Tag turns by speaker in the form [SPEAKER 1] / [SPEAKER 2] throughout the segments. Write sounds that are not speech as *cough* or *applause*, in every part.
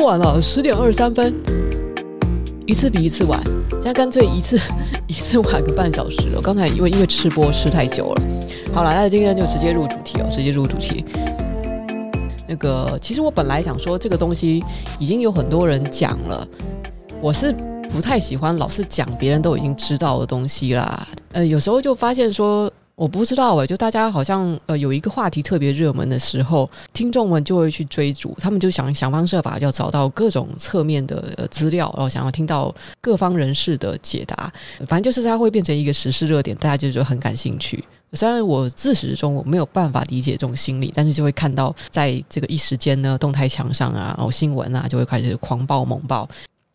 [SPEAKER 1] 很晚了，十点二十三分，一次比一次晚，现在干脆一次 *laughs* 一次晚个半小时了。刚才因为因为吃播吃太久了，好了，那今天就直接入主题哦，直接入主题。那个，其实我本来想说这个东西已经有很多人讲了，我是不太喜欢老是讲别人都已经知道的东西啦。呃，有时候就发现说。我不知道诶，就大家好像呃有一个话题特别热门的时候，听众们就会去追逐，他们就想想方设法要找到各种侧面的资料，然后想要听到各方人士的解答。反正就是它会变成一个时事热点，大家就觉得很感兴趣。虽然我自始至终我没有办法理解这种心理，但是就会看到在这个一时间呢，动态墙上啊，然后新闻啊，就会开始狂爆猛爆。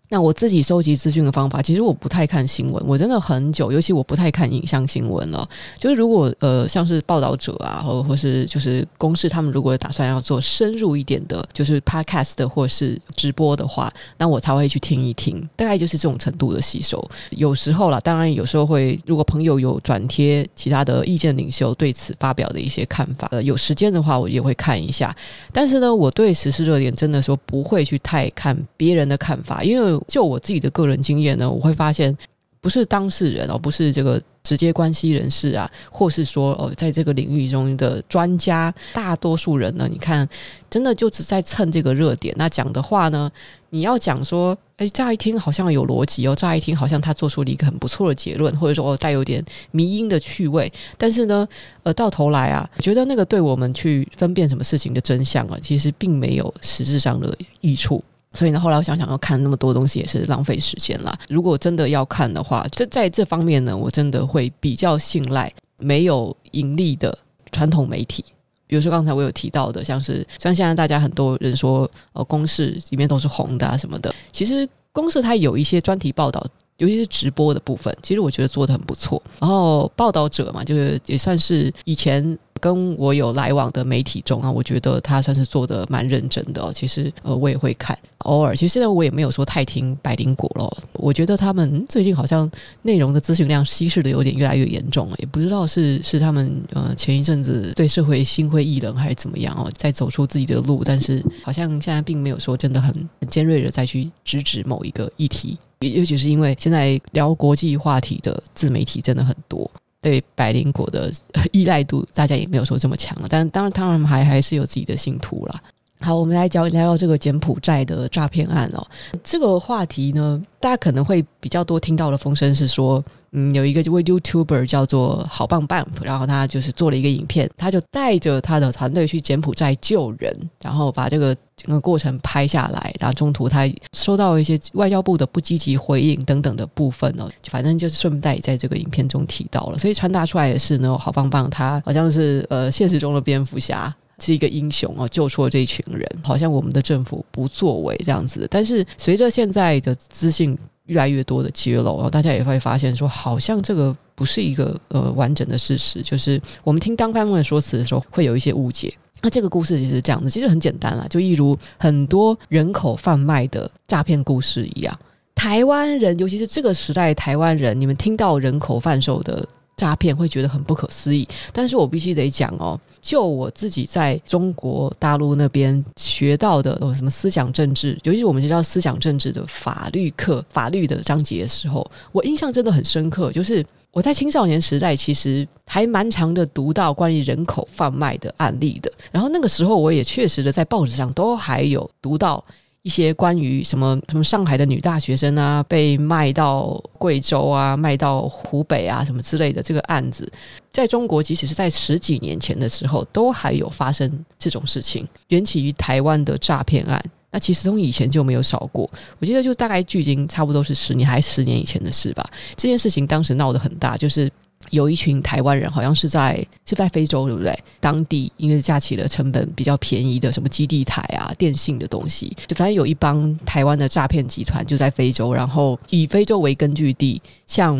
[SPEAKER 1] 那我自己收集资讯的方法，其实我不太看新闻，我真的很久，尤其我不太看影像新闻了。就是如果呃，像是报道者啊，或或是就是公视他们如果打算要做深入一点的，就是 podcast 或是直播的话，那我才会去听一听，大概就是这种程度的吸收。有时候啦，当然有时候会，如果朋友有转贴其他的意见领袖对此发表的一些看法，呃，有时间的话我也会看一下。但是呢，我对时事热点真的说不会去太看别人的看法，因为。就我自己的个人经验呢，我会发现，不是当事人哦，不是这个直接关系人士啊，或是说哦，在这个领域中的专家，大多数人呢，你看，真的就只在蹭这个热点。那讲的话呢，你要讲说，哎，乍一听好像有逻辑哦，乍一听好像他做出了一个很不错的结论，或者说哦带有点迷因的趣味。但是呢，呃，到头来啊，我觉得那个对我们去分辨什么事情的真相啊，其实并没有实质上的益处。所以呢，后来我想想，要看那么多东西也是浪费时间啦。如果真的要看的话，这在这方面呢，我真的会比较信赖没有盈利的传统媒体。比如说刚才我有提到的，像是虽然现在大家很多人说，呃，公式里面都是红的啊什么的，其实公式它有一些专题报道，尤其是直播的部分，其实我觉得做得很不错。然后报道者嘛，就是也算是以前。跟我有来往的媒体中啊，我觉得他算是做得蛮认真的哦。其实呃，我也会看，偶尔。其实现在我也没有说太听百灵果了。我觉得他们最近好像内容的资讯量稀释的有点越来越严重了，也不知道是是他们呃前一阵子对社会心灰意冷还是怎么样哦，在走出自己的路。但是好像现在并没有说真的很很尖锐的再去直指某一个议题，尤其是因为现在聊国际话题的自媒体真的很多。对百灵果的依赖度，大家也没有说这么强了。但当然，当然还还是有自己的信徒啦。好，我们来讲聊聊这个柬埔寨的诈骗案哦。这个话题呢，大家可能会比较多听到的风声是说。嗯，有一个位 YouTuber 叫做好棒棒，然后他就是做了一个影片，他就带着他的团队去柬埔寨救人，然后把这个整个过程拍下来，然后中途他收到一些外交部的不积极回应等等的部分哦，反正就是顺带在这个影片中提到了，所以传达出来的是呢，好棒棒他好像是呃现实中的蝙蝠侠，是一个英雄哦，救出了这一群人，好像我们的政府不作为这样子，但是随着现在的资讯。越来越多的揭露，然后大家也会发现说，好像这个不是一个呃完整的事实，就是我们听当番的说辞的时候，会有一些误解。那这个故事其实是这样子，其实很简单啊，就一如很多人口贩卖的诈骗故事一样，台湾人，尤其是这个时代台湾人，你们听到人口贩售的。诈骗会觉得很不可思议，但是我必须得讲哦，就我自己在中国大陆那边学到的，什么思想政治，尤其是我们学到思想政治的法律课、法律的章节的时候，我印象真的很深刻。就是我在青少年时代，其实还蛮常的读到关于人口贩卖的案例的，然后那个时候我也确实的在报纸上都还有读到。一些关于什么什么上海的女大学生啊，被卖到贵州啊，卖到湖北啊，什么之类的这个案子，在中国即使是在十几年前的时候，都还有发生这种事情，缘起于台湾的诈骗案。那其实从以前就没有少过，我记得就大概距今差不多是十年还是十年以前的事吧。这件事情当时闹得很大，就是。有一群台湾人，好像是在是在非洲，对不对？当地因为架起了成本比较便宜的什么基地台啊、电信的东西，就反正有一帮台湾的诈骗集团就在非洲，然后以非洲为根据地，向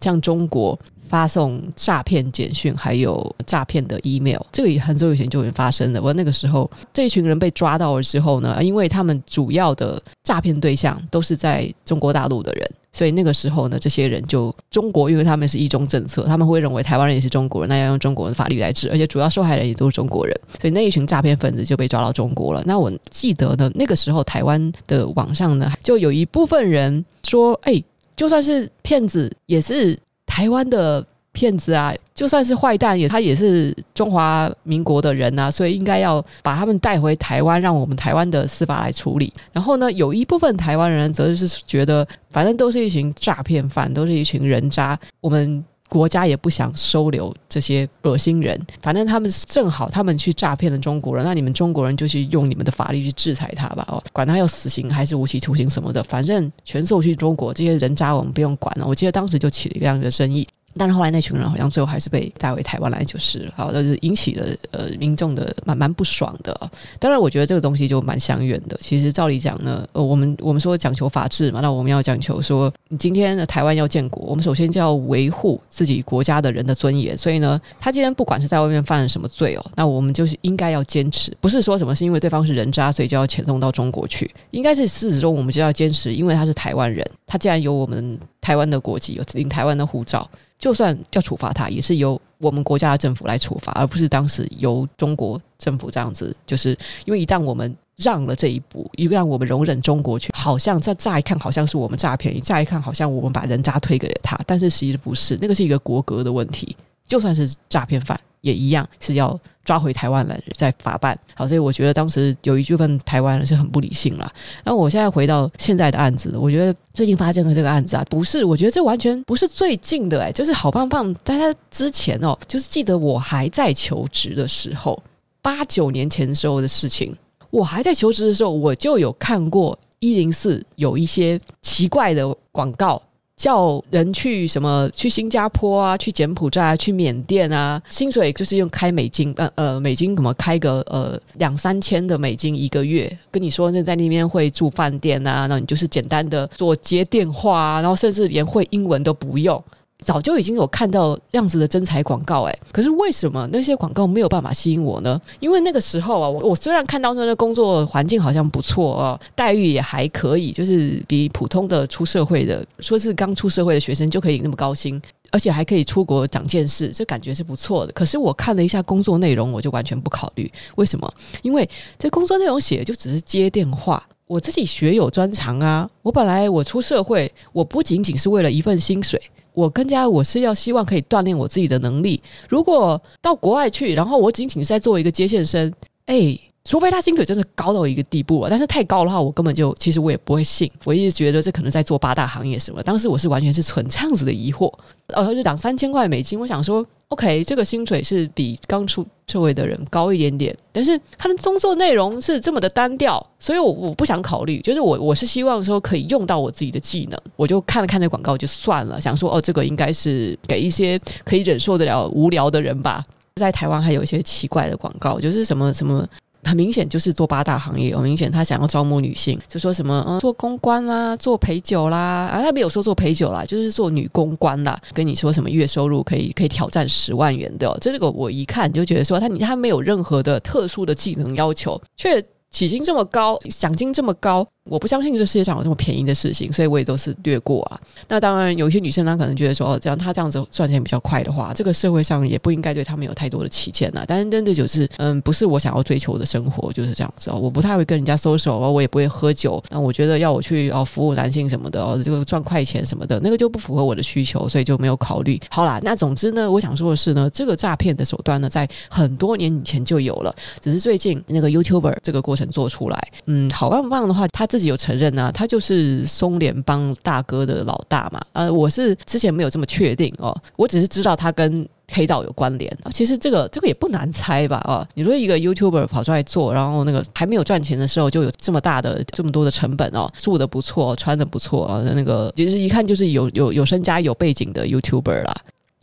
[SPEAKER 1] 向中国发送诈骗简讯，还有诈骗的 email。这个也很久以前就已经发生了。我那个时候这一群人被抓到了之后呢，因为他们主要的诈骗对象都是在中国大陆的人。所以那个时候呢，这些人就中国，因为他们是一中政策，他们会认为台湾人也是中国人，那要用中国的法律来治，而且主要受害人也都是中国人，*laughs* 所以那一群诈骗分子就被抓到中国了。那我记得呢，那个时候台湾的网上呢，就有一部分人说，哎，就算是骗子，也是台湾的。骗子啊，就算是坏蛋，也他也是中华民国的人啊，所以应该要把他们带回台湾，让我们台湾的司法来处理。然后呢，有一部分台湾人则是觉得，反正都是一群诈骗犯，都是一群人渣，我们国家也不想收留这些恶心人。反正他们正好他们去诈骗了中国人，那你们中国人就去用你们的法律去制裁他吧，哦，管他要死刑还是无期徒刑什么的，反正全送去中国，这些人渣我们不用管了。我记得当时就起了一个这样的争议。但是后来那群人好像最后还是被带回台湾来就是，好，就是引起了呃民众的蛮蛮不爽的。当然，我觉得这个东西就蛮相远的。其实照理讲呢，呃，我们我们说讲求法治嘛，那我们要讲求说，你今天的台湾要建国，我们首先就要维护自己国家的人的尊严。所以呢，他今天不管是在外面犯了什么罪哦，那我们就是应该要坚持，不是说什么是因为对方是人渣，所以就要遣送到中国去。应该是事实中我们就要坚持，因为他是台湾人，他既然有我们台湾的国籍，有领台湾的护照。就算要处罚他，也是由我们国家的政府来处罚，而不是当时由中国政府这样子。就是因为一旦我们让了这一步，一旦我们容忍中国去，好像再乍一看好像是我们诈骗，乍一看好像我们把人渣推给了他，但是其实不是，那个是一个国格的问题。就算是诈骗犯，也一样是要抓回台湾来再法办。好，所以我觉得当时有一部分台湾人是很不理性啦。那我现在回到现在的案子，我觉得最近发生的这个案子啊，不是，我觉得这完全不是最近的，欸，哎，就是好棒棒在他之前哦，就是记得我还在求职的时候，八九年前时候的事情。我还在求职的时候，我就有看过一零四有一些奇怪的广告。叫人去什么？去新加坡啊，去柬埔寨啊，去缅甸啊，薪水就是用开美金，呃呃，美金怎么开个呃两三千的美金一个月？跟你说，那在那边会住饭店啊，那你就是简单的做接电话啊，然后甚至连会英文都不用。早就已经有看到样子的真才广告，诶，可是为什么那些广告没有办法吸引我呢？因为那个时候啊，我我虽然看到那个工作环境好像不错哦，待遇也还可以，就是比普通的出社会的，说是刚出社会的学生就可以那么高薪，而且还可以出国长见识，这感觉是不错的。可是我看了一下工作内容，我就完全不考虑。为什么？因为这工作内容写就只是接电话。我自己学有专长啊，我本来我出社会，我不仅仅是为了一份薪水。我更加我是要希望可以锻炼我自己的能力。如果到国外去，然后我仅仅是在做一个接线生，哎，除非他薪水真的高到一个地步了，但是太高的话，我根本就其实我也不会信。我一直觉得这可能在做八大行业什么。当时我是完全是存这样子的疑惑，呃，就两三千块美金，我想说。OK，这个薪水是比刚出社会的人高一点点，但是他的工作内容是这么的单调，所以我我不想考虑。就是我我是希望说可以用到我自己的技能，我就看了看那广告就算了，想说哦，这个应该是给一些可以忍受得了无聊的人吧。在台湾还有一些奇怪的广告，就是什么什么。很明显就是做八大行业，很明显他想要招募女性，就说什么嗯，做公关啦，做陪酒啦，啊，他没有说做陪酒啦，就是做女公关啦，跟你说什么月收入可以可以挑战十万元的，这个我一看就觉得说他你他没有任何的特殊的技能要求，却起薪这么高，奖金这么高。我不相信这世界上有这么便宜的事情，所以我也都是略过啊。那当然，有一些女生她可能觉得说，哦，这样她这样子赚钱比较快的话，这个社会上也不应该对他们有太多的歧见呐。但是真的就是，嗯，不是我想要追求的生活，就是这样子哦。我不太会跟人家 social，我也不会喝酒。那我觉得要我去哦服务男性什么的，哦这个赚快钱什么的，那个就不符合我的需求，所以就没有考虑。好啦，那总之呢，我想说的是呢，这个诈骗的手段呢，在很多年以前就有了，只是最近那个 YouTuber 这个过程做出来，嗯，好棒棒的话，他自己有承认呢、啊，他就是松联帮大哥的老大嘛。呃，我是之前没有这么确定哦，我只是知道他跟黑道有关联。其实这个这个也不难猜吧？啊，你说一个 YouTuber 跑出来做，然后那个还没有赚钱的时候就有这么大的这么多的成本哦，住的不错，穿的不错啊，那个其实一看就是有有有身家有背景的 YouTuber 啦。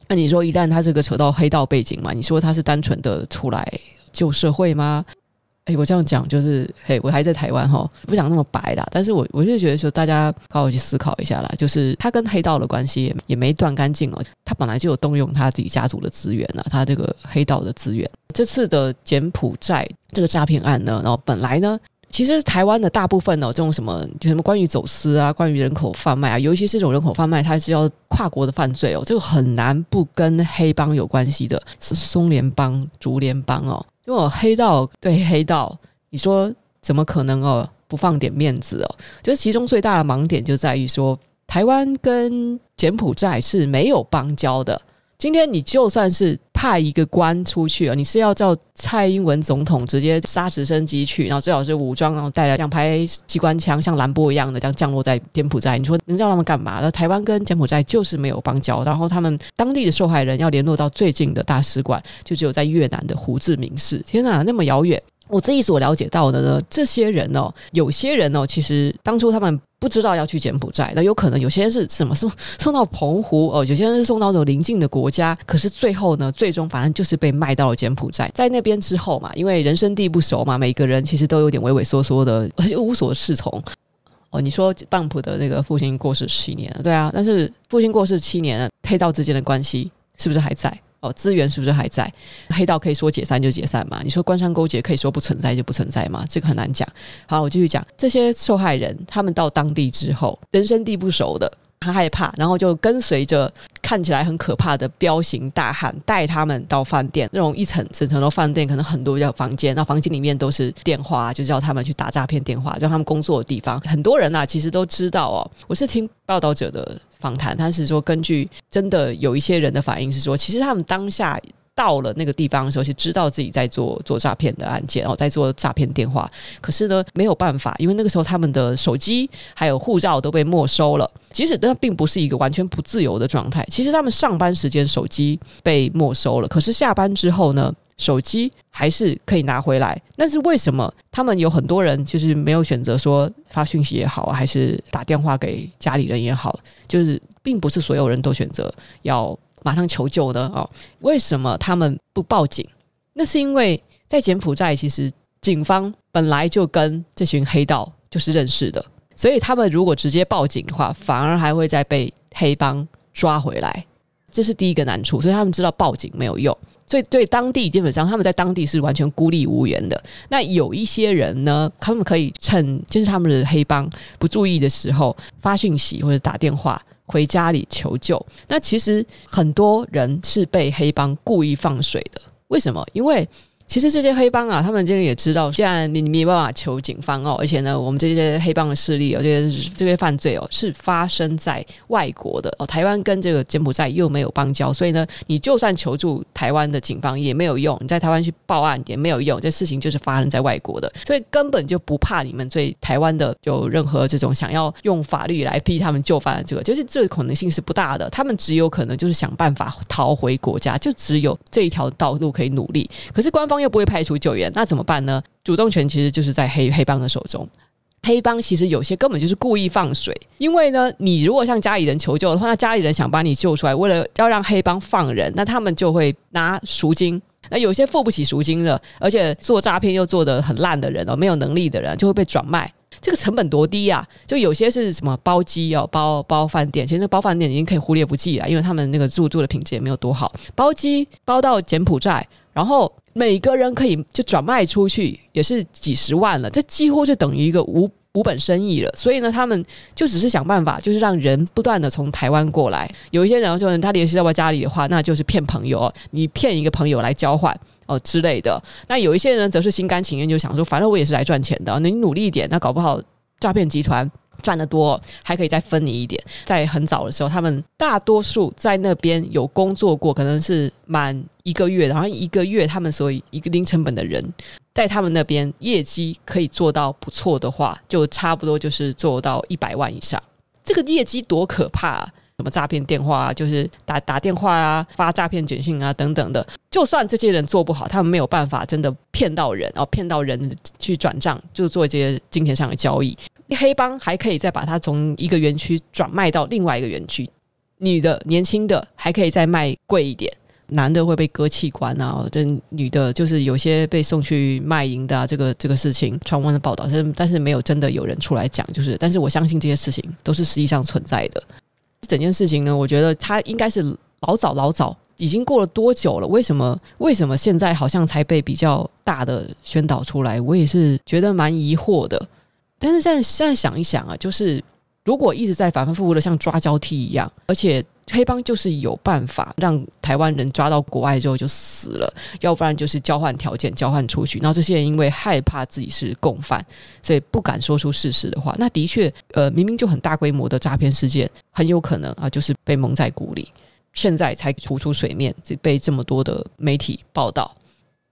[SPEAKER 1] 那你说一旦他这个扯到黑道背景嘛，你说他是单纯的出来救社会吗？哎，我这样讲就是，嘿，我还在台湾哈，不讲那么白啦。但是我我就觉得说，大家好好去思考一下啦。就是他跟黑道的关系也也没断干净哦，他本来就有动用他自己家族的资源啊，他这个黑道的资源。这次的柬埔寨这个诈骗案呢，然后本来呢。其实台湾的大部分哦，这种什么就什么关于走私啊，关于人口贩卖啊，尤其是这种人口贩卖，它是要跨国的犯罪哦，这个很难不跟黑帮有关系的，是松联帮、竹联帮哦，就我黑道对黑道，你说怎么可能哦，不放点面子哦？就是其中最大的盲点就在于说，台湾跟柬埔寨是没有邦交的。今天你就算是派一个官出去啊，你是要叫蔡英文总统直接杀直升机去，然后最好是武装，然后带来两排机关枪，像兰博一样的这样降落在柬埔寨。你说能叫他们干嘛？那台湾跟柬埔寨就是没有邦交，然后他们当地的受害人要联络到最近的大使馆，就只有在越南的胡志明市。天哪，那么遥远！我自己所了解到的呢，这些人哦，有些人哦，其实当初他们不知道要去柬埔寨，那有可能有些人是什么送送到澎湖哦，有些人是送到那种邻近的国家，可是最后呢，最终反正就是被卖到了柬埔寨。在那边之后嘛，因为人生地不熟嘛，每个人其实都有点畏畏缩缩的，而且无所适从。哦，你说棒普的那个父亲过世七年了，对啊，但是父亲过世七年了，黑道之间的关系是不是还在？哦，资源是不是还在？黑道可以说解散就解散嘛？你说官商勾结可以说不存在就不存在嘛？这个很难讲。好，我继续讲，这些受害人他们到当地之后，人生地不熟的，他害怕，然后就跟随着看起来很可怕的彪形大汉带他们到饭店，那种一层整层的饭店，可能很多叫房间，那房间里面都是电话，就叫他们去打诈骗电话，叫他们工作的地方。很多人呐、啊，其实都知道哦。我是听报道者的。访谈，他是说，根据真的有一些人的反应是说，其实他们当下到了那个地方的时候，是知道自己在做做诈骗的案件哦，在做诈骗电话。可是呢，没有办法，因为那个时候他们的手机还有护照都被没收了。即使那并不是一个完全不自由的状态，其实他们上班时间手机被没收了，可是下班之后呢，手机还是可以拿回来，但是为什么他们有很多人就是没有选择说发讯息也好，还是打电话给家里人也好，就是并不是所有人都选择要马上求救的哦。为什么他们不报警？那是因为在柬埔寨，其实警方本来就跟这群黑道就是认识的，所以他们如果直接报警的话，反而还会再被黑帮抓回来，这是第一个难处。所以他们知道报警没有用。所以，对当地基本上，他们在当地是完全孤立无援的。那有一些人呢，他们可以趁就是他们的黑帮不注意的时候发讯息或者打电话回家里求救。那其实很多人是被黑帮故意放水的。为什么？因为其实这些黑帮啊，他们今天也知道，既然你你没办法求警方哦，而且呢，我们这些黑帮的势力哦，这些这些犯罪哦，是发生在外国的哦。台湾跟这个柬埔寨又没有邦交，所以呢，你就算求助台湾的警方也没有用，你在台湾去报案也没有用，这事情就是发生在外国的，所以根本就不怕你们对台湾的有任何这种想要用法律来逼他们就范的这个，就是这个可能性是不大的。他们只有可能就是想办法逃回国家，就只有这一条道路可以努力。可是官方。又不会派出救援，那怎么办呢？主动权其实就是在黑黑帮的手中。黑帮其实有些根本就是故意放水，因为呢，你如果向家里人求救的话，那家里人想把你救出来，为了要让黑帮放人，那他们就会拿赎金。那有些付不起赎金的，而且做诈骗又做得很烂的人哦，没有能力的人就会被转卖。这个成本多低呀、啊！就有些是什么包机哦，包包饭店，其实包饭店已经可以忽略不计了，因为他们那个住住的品质也没有多好。包机包到柬埔寨，然后。每个人可以就转卖出去，也是几十万了，这几乎就等于一个无无本生意了。所以呢，他们就只是想办法，就是让人不断的从台湾过来。有一些人说他联系到我家里的话，那就是骗朋友，你骗一个朋友来交换哦之类的。那有一些人则是心甘情愿，就想说，反正我也是来赚钱的，你努力一点，那搞不好诈骗集团。赚得多，还可以再分你一点。在很早的时候，他们大多数在那边有工作过，可能是满一个月，然后一个月他们所以一个零成本的人，在他们那边业绩可以做到不错的话，就差不多就是做到一百万以上。这个业绩多可怕啊！什么诈骗电话啊，就是打打电话啊，发诈骗短信啊等等的。就算这些人做不好，他们没有办法真的骗到人，然后骗到人去转账，就做这些金钱上的交易。黑帮还可以再把它从一个园区转卖到另外一个园区，女的、年轻的还可以再卖贵一点，男的会被割器官啊，这女的就是有些被送去卖淫的啊，这个这个事情传闻的报道，但但是没有真的有人出来讲，就是，但是我相信这些事情都是实际上存在的。整件事情呢，我觉得它应该是老早老早已经过了多久了？为什么为什么现在好像才被比较大的宣导出来？我也是觉得蛮疑惑的。但是现在现在想一想啊，就是如果一直在反反复复的像抓交替一样，而且黑帮就是有办法让台湾人抓到国外之后就死了，要不然就是交换条件交换出去。然后这些人因为害怕自己是共犯，所以不敢说出事实的话。那的确，呃，明明就很大规模的诈骗事件，很有可能啊，就是被蒙在鼓里。现在才浮出水面，被这么多的媒体报道。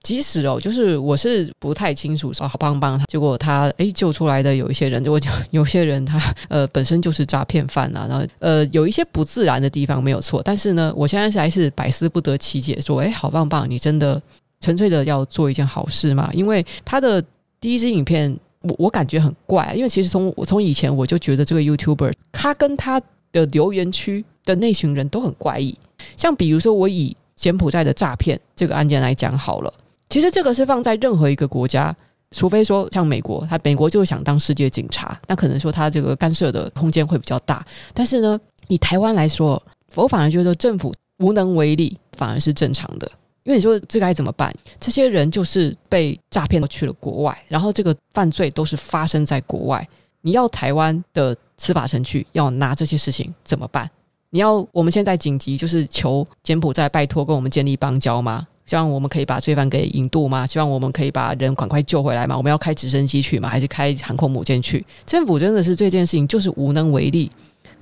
[SPEAKER 1] 即使哦，就是我是不太清楚说好棒棒他，结果他诶救出来的有一些人，就讲有些人他呃本身就是诈骗犯啊，然后呃有一些不自然的地方没有错，但是呢，我现在是还是百思不得其解，说诶好棒棒，你真的纯粹的要做一件好事吗？因为他的第一支影片，我我感觉很怪，因为其实从我从以前我就觉得这个 YouTuber 他跟他的留言区的那群人都很怪异，像比如说我以柬埔寨的诈骗这个案件来讲好了。其实这个是放在任何一个国家，除非说像美国，他美国就是想当世界警察，那可能说他这个干涉的空间会比较大。但是呢，以台湾来说，我反而觉得政府无能为力，反而是正常的。因为你说这该怎么办？这些人就是被诈骗去了国外，然后这个犯罪都是发生在国外。你要台湾的司法程序要拿这些事情怎么办？你要我们现在紧急就是求柬埔寨拜托跟我们建立邦交吗？希望我们可以把罪犯给引渡吗？希望我们可以把人赶快救回来吗？我们要开直升机去吗？还是开航空母舰去？政府真的是这件事情就是无能为力。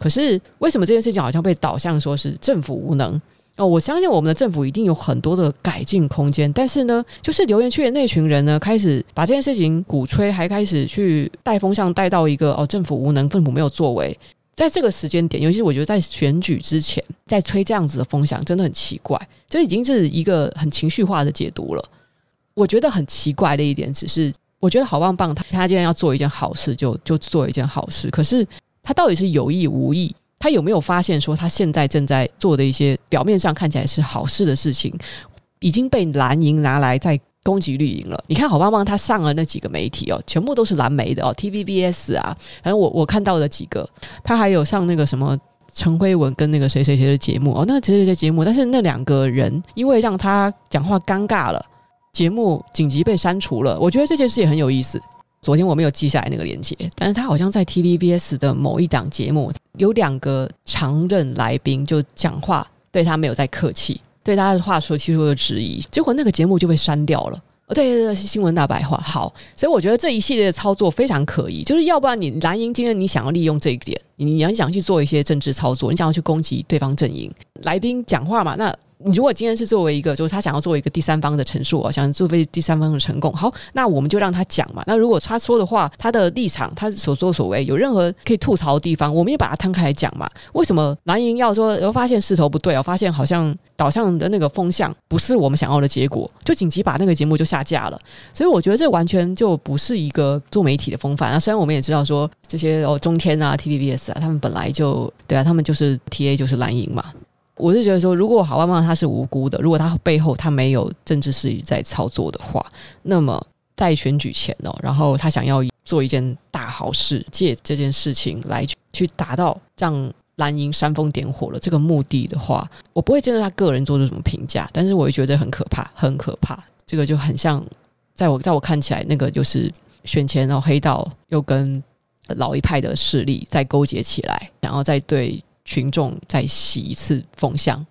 [SPEAKER 1] 可是为什么这件事情好像被导向说是政府无能？哦，我相信我们的政府一定有很多的改进空间。但是呢，就是留言区的那群人呢，开始把这件事情鼓吹，还开始去带风向，带到一个哦，政府无能，政府没有作为。在这个时间点，尤其是我觉得在选举之前，在吹这样子的风向，真的很奇怪。这已经是一个很情绪化的解读了。我觉得很奇怪的一点，只是我觉得好棒棒，他他既然要做一件好事，就就做一件好事。可是他到底是有意无意？他有没有发现说他现在正在做的一些表面上看起来是好事的事情，已经被蓝营拿来在攻击绿营了。你看好棒棒，他上了那几个媒体哦，全部都是蓝媒的哦，TVBS 啊，反正我我看到的几个，他还有上那个什么陈辉文跟那个谁谁谁的节目哦，那个谁谁谁节目，但是那两个人因为让他讲话尴尬了，节目紧急被删除了。我觉得这件事也很有意思。昨天我没有记下来那个链接，但是他好像在 TVBS 的某一档节目，有两个常任来宾就讲话，对他没有再客气。对他的话说提出了质疑，结果那个节目就被删掉了。*laughs* 哦，对对对，新闻大白话。好，所以我觉得这一系列的操作非常可疑，就是要不然你蓝营今天你想要利用这一点，你你要想去做一些政治操作，你想要去攻击对方阵营，来宾讲话嘛，那。你如果今天是作为一个，就是他想要做一个第三方的陈述啊，想作为第三方的成功，好，那我们就让他讲嘛。那如果他说的话，他的立场，他所作所为有任何可以吐槽的地方，我们也把它摊开来讲嘛。为什么蓝营要说，然后发现势头不对啊，发现好像导向的那个风向不是我们想要的结果，就紧急把那个节目就下架了。所以我觉得这完全就不是一个做媒体的风范啊。虽然我们也知道说这些哦中天啊、TVBS 他们本来就对啊，他们就是 TA 就是蓝营嘛。我是觉得说，如果好棒棒他是无辜的，如果他背后他没有政治势力在操作的话，那么在选举前哦，然后他想要做一件大好事，借这件事情来去达到让蓝营煽风点火了这个目的的话，我不会针对他个人做出什么评价，但是我会觉得很可怕，很可怕。这个就很像，在我在我看起来，那个就是选前然后黑道又跟老一派的势力再勾结起来，然后再对。群众再洗一次风向，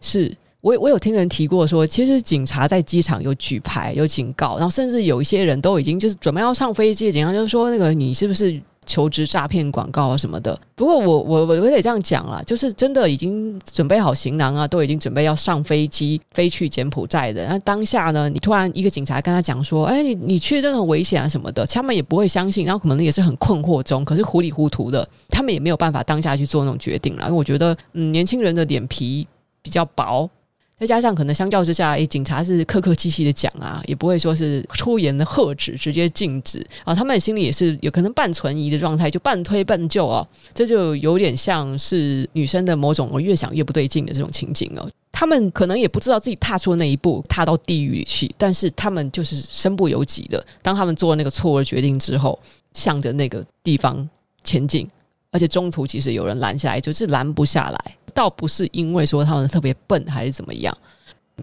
[SPEAKER 1] 是我我有听人提过说，其实警察在机场有举牌有警告，然后甚至有一些人都已经就是准备要上飞机，警察就说那个你是不是？求职诈骗广告啊什么的，不过我我我我得这样讲啊，就是真的已经准备好行囊啊，都已经准备要上飞机飞去柬埔寨的。那当下呢，你突然一个警察跟他讲说：“哎，你你去这很危险啊什么的。”他们也不会相信，然后可能也是很困惑中，可是糊里糊涂的，他们也没有办法当下去做那种决定了。因为我觉得，嗯，年轻人的脸皮比较薄。再加上可能相较之下，诶，警察是客客气气的讲啊，也不会说是出言的喝止，直接禁止啊。他们心里也是有可能半存疑的状态，就半推半就哦。这就有点像是女生的某种我越想越不对劲的这种情景哦。他们可能也不知道自己踏出那一步，踏到地狱里去，但是他们就是身不由己的。当他们做了那个错误的决定之后，向着那个地方前进。而且中途其实有人拦下来，就是拦不下来。倒不是因为说他们特别笨还是怎么样。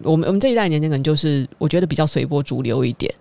[SPEAKER 1] 我们我们这一代年轻人就是我觉得比较随波逐流一点。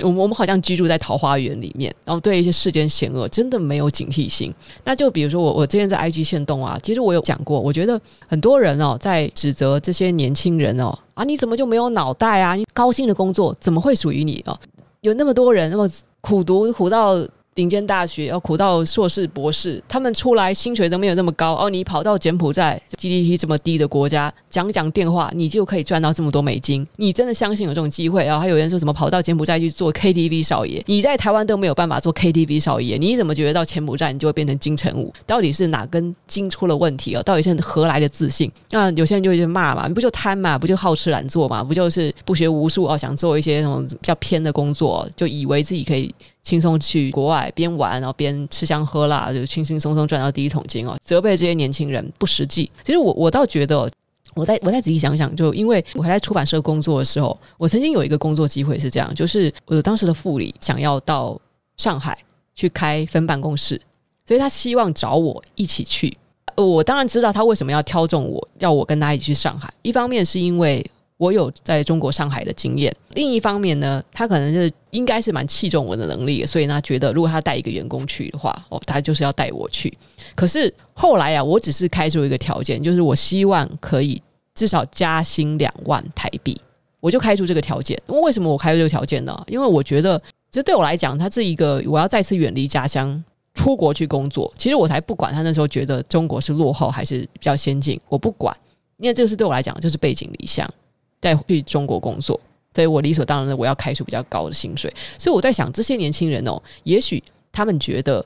[SPEAKER 1] 我们我们好像居住在桃花源里面，然后对一些世间险恶真的没有警惕性。那就比如说我我之前在 IG 限动啊，其实我有讲过，我觉得很多人哦在指责这些年轻人哦啊，你怎么就没有脑袋啊？你高薪的工作怎么会属于你哦？有那么多人那么苦读苦到。顶尖大学要苦到硕士博士，他们出来薪水都没有那么高哦。你跑到柬埔寨 GDP 这么低的国家讲讲电话，你就可以赚到这么多美金？你真的相信有这种机会？然后还有人说什么跑到柬埔寨去做 KTV 少爷？你在台湾都没有办法做 KTV 少爷，你怎么觉得到柬埔寨你就会变成金城武？到底是哪根筋出了问题哦？到底是何来的自信？那有些人就会去骂嘛，你不就贪嘛？不就好吃懒做嘛？不就是不学无术哦？想做一些那种比较偏的工作，就以为自己可以。轻松去国外边玩，然后边吃香喝辣，就轻轻松松赚到第一桶金哦。责备这些年轻人不实际。其实我我倒觉得，我再我再仔细想想，就因为我还在出版社工作的时候，我曾经有一个工作机会是这样，就是我当时的副理想要到上海去开分办公室，所以他希望找我一起去。我当然知道他为什么要挑中我，要我跟他一起去上海。一方面是因为。我有在中国上海的经验，另一方面呢，他可能就是应该是蛮器重我的能力，所以呢，觉得如果他带一个员工去的话，哦，他就是要带我去。可是后来啊，我只是开出一个条件，就是我希望可以至少加薪两万台币，我就开出这个条件。为什么我开出这个条件呢？因为我觉得，这对我来讲，他是一个我要再次远离家乡出国去工作。其实我才不管他那时候觉得中国是落后还是比较先进，我不管，因为这个是对我来讲就是背井离乡。再去中国工作，所以我理所当然的我要开出比较高的薪水。所以我在想，这些年轻人哦，也许他们觉得，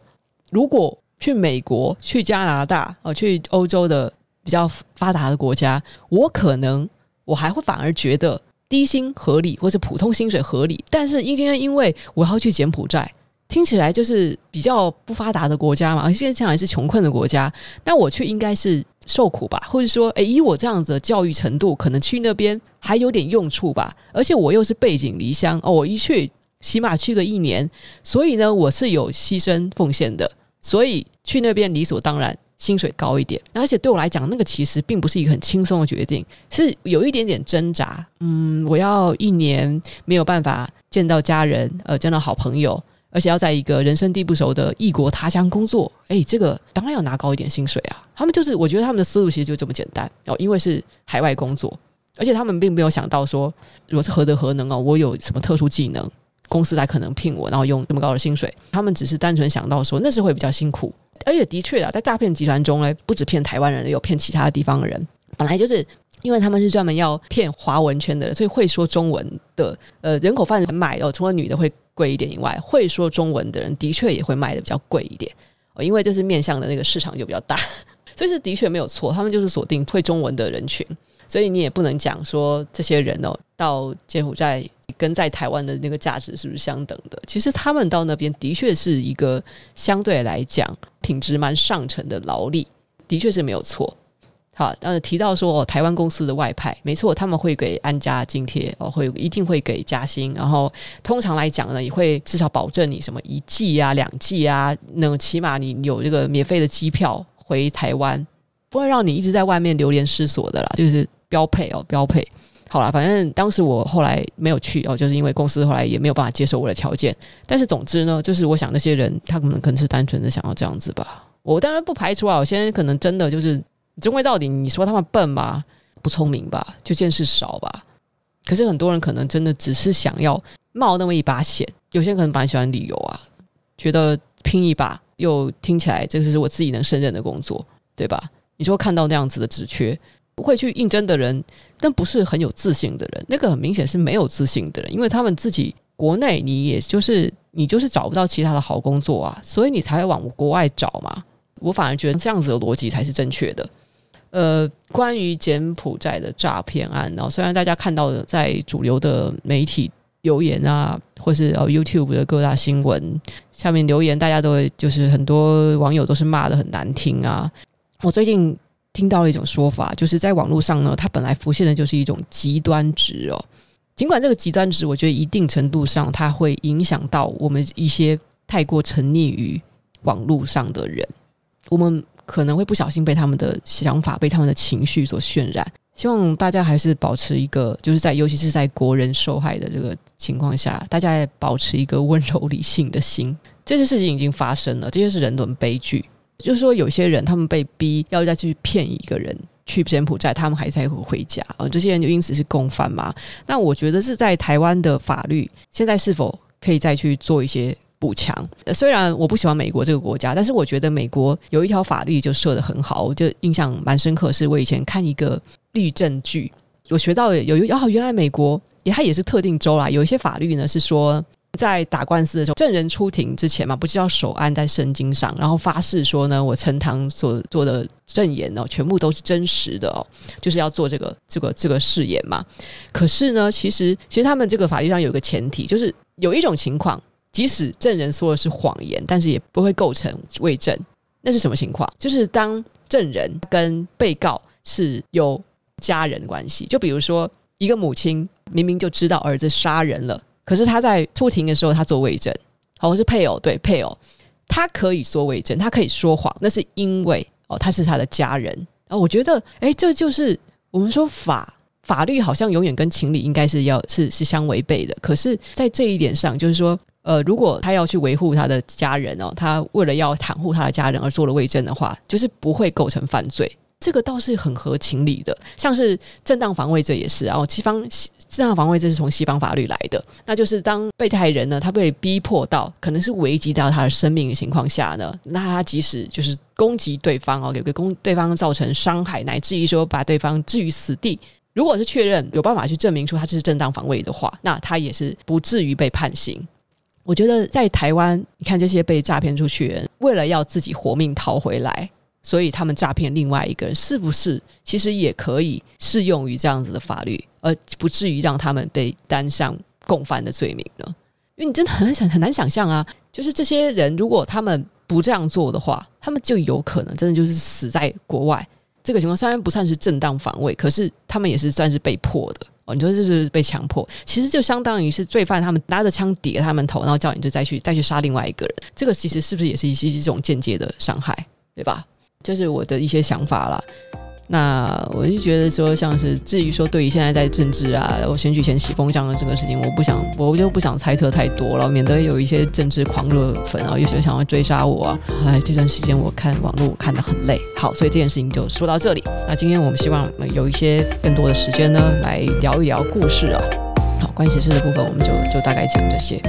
[SPEAKER 1] 如果去美国、去加拿大、哦，去欧洲的比较发达的国家，我可能我还会反而觉得低薪合理，或者普通薪水合理。但是因为因为我要去柬埔寨，听起来就是比较不发达的国家嘛，而现在还是穷困的国家，那我却应该是。受苦吧，或者说，诶，以我这样子的教育程度，可能去那边还有点用处吧。而且我又是背井离乡哦，我一去起码去个一年，所以呢，我是有牺牲奉献的。所以去那边理所当然，薪水高一点。而且对我来讲，那个其实并不是一个很轻松的决定，是有一点点挣扎。嗯，我要一年没有办法见到家人，呃，见到好朋友。而且要在一个人生地不熟的异国他乡工作，哎，这个当然要拿高一点薪水啊。他们就是，我觉得他们的思路其实就这么简单哦，因为是海外工作，而且他们并没有想到说，如果是何德何能哦，我有什么特殊技能，公司才可能聘我，然后用这么高的薪水。他们只是单纯想到说，那是会比较辛苦。而且的确啊，在诈骗集团中呢，不止骗台湾人，有骗其他地方的人。本来就是因为他们是专门要骗华文圈的人，所以会说中文的呃人口贩子买哦，除了女的会。贵一点以外，会说中文的人的确也会卖的比较贵一点哦，因为这是面向的那个市场就比较大，所以是的确没有错，他们就是锁定会中文的人群，所以你也不能讲说这些人哦到柬埔寨跟在台湾的那个价值是不是相等的？其实他们到那边的确是一个相对来讲品质蛮上乘的劳力，的确是没有错。好，呃，提到说哦，台湾公司的外派，没错，他们会给安家津贴哦，会一定会给加薪，然后通常来讲呢，也会至少保证你什么一季啊、两季啊，那起码你有这个免费的机票回台湾，不会让你一直在外面流连失所的啦，就是标配哦，标配。好啦，反正当时我后来没有去哦，就是因为公司后来也没有办法接受我的条件。但是总之呢，就是我想那些人他可能可能是单纯的想要这样子吧。我当然不排除啊，我现在可能真的就是。终归到底，你说他们笨吗？不聪明吧？就见识少吧？可是很多人可能真的只是想要冒那么一把险。有些人可能蛮喜欢旅游啊，觉得拼一把又听起来这个是我自己能胜任的工作，对吧？你说看到那样子的职缺，不会去应征的人，但不是很有自信的人，那个很明显是没有自信的人，因为他们自己国内你也就是你就是找不到其他的好工作啊，所以你才会往国外找嘛。我反而觉得这样子的逻辑才是正确的。呃，关于柬埔寨的诈骗案，然后虽然大家看到的在主流的媒体留言啊，或是呃 YouTube 的各大新闻下面留言，大家都会就是很多网友都是骂的很难听啊。我最近听到了一种说法，就是在网络上呢，它本来浮现的就是一种极端值哦。尽管这个极端值，我觉得一定程度上它会影响到我们一些太过沉溺于网络上的人，我们。可能会不小心被他们的想法、被他们的情绪所渲染。希望大家还是保持一个，就是在尤其是在国人受害的这个情况下，大家也保持一个温柔理性的心。这些事情已经发生了，这些是人伦悲剧。就是说，有些人他们被逼要再去骗一个人去柬埔寨，他们还在回家啊。这些人就因此是共犯嘛？那我觉得是在台湾的法律现在是否可以再去做一些补强？虽然我不喜欢美国这个国家，但是我觉得美国有一条法律就设得很好，我就印象蛮深刻。是我以前看一个律政剧，我学到有有哦，原来美国也它也是特定州啦，有一些法律呢是说。在打官司的时候，证人出庭之前嘛，不是要手按在圣经上，然后发誓说呢，我陈堂所做的证言哦，全部都是真实的哦，就是要做这个这个这个誓言嘛。可是呢，其实其实他们这个法律上有一个前提，就是有一种情况，即使证人说的是谎言，但是也不会构成伪证。那是什么情况？就是当证人跟被告是有家人关系，就比如说一个母亲明明就知道儿子杀人了。可是他在出庭的时候，他做伪证，好，像是配偶，对配偶，他可以做伪证，他可以说谎，那是因为哦，他是他的家人。哦，我觉得，哎，这就是我们说法法律好像永远跟情理应该是要是是相违背的。可是，在这一点上，就是说，呃，如果他要去维护他的家人哦，他为了要袒护他的家人而做了伪证的话，就是不会构成犯罪。这个倒是很合情理的，像是正当防卫罪也是啊。西方正当防卫罪是从西方法律来的，那就是当被害人呢，他被逼迫到可能是危及到他的生命的情况下呢，那他即使就是攻击对方哦，给给攻对方造成伤害，乃至于说把对方置于死地，如果是确认有办法去证明出他这是正当防卫的话，那他也是不至于被判刑。我觉得在台湾，你看这些被诈骗出去的人，为了要自己活命逃回来。所以他们诈骗另外一个人，是不是其实也可以适用于这样子的法律，而不至于让他们被担上共犯的罪名呢？因为你真的很想很难想象啊，就是这些人如果他们不这样做的话，他们就有可能真的就是死在国外。这个情况虽然不算是正当防卫，可是他们也是算是被迫的哦。你说这是被强迫，其实就相当于是罪犯他们拿着枪抵着他们头，然后叫你就再去再去杀另外一个人。这个其实是不是也是一些这种间接的伤害，对吧？这是我的一些想法啦。那我就觉得说，像是至于说对于现在在政治啊，我选举前洗风向的这个事情，我不想，我就不想猜测太多了，免得有一些政治狂热粉啊，有些想要追杀我啊。哎，这段时间我看网络看得很累。好，所以这件事情就说到这里。那今天我们希望有一些更多的时间呢，来聊一聊故事啊。好，关系式的部分我们就就大概讲这些。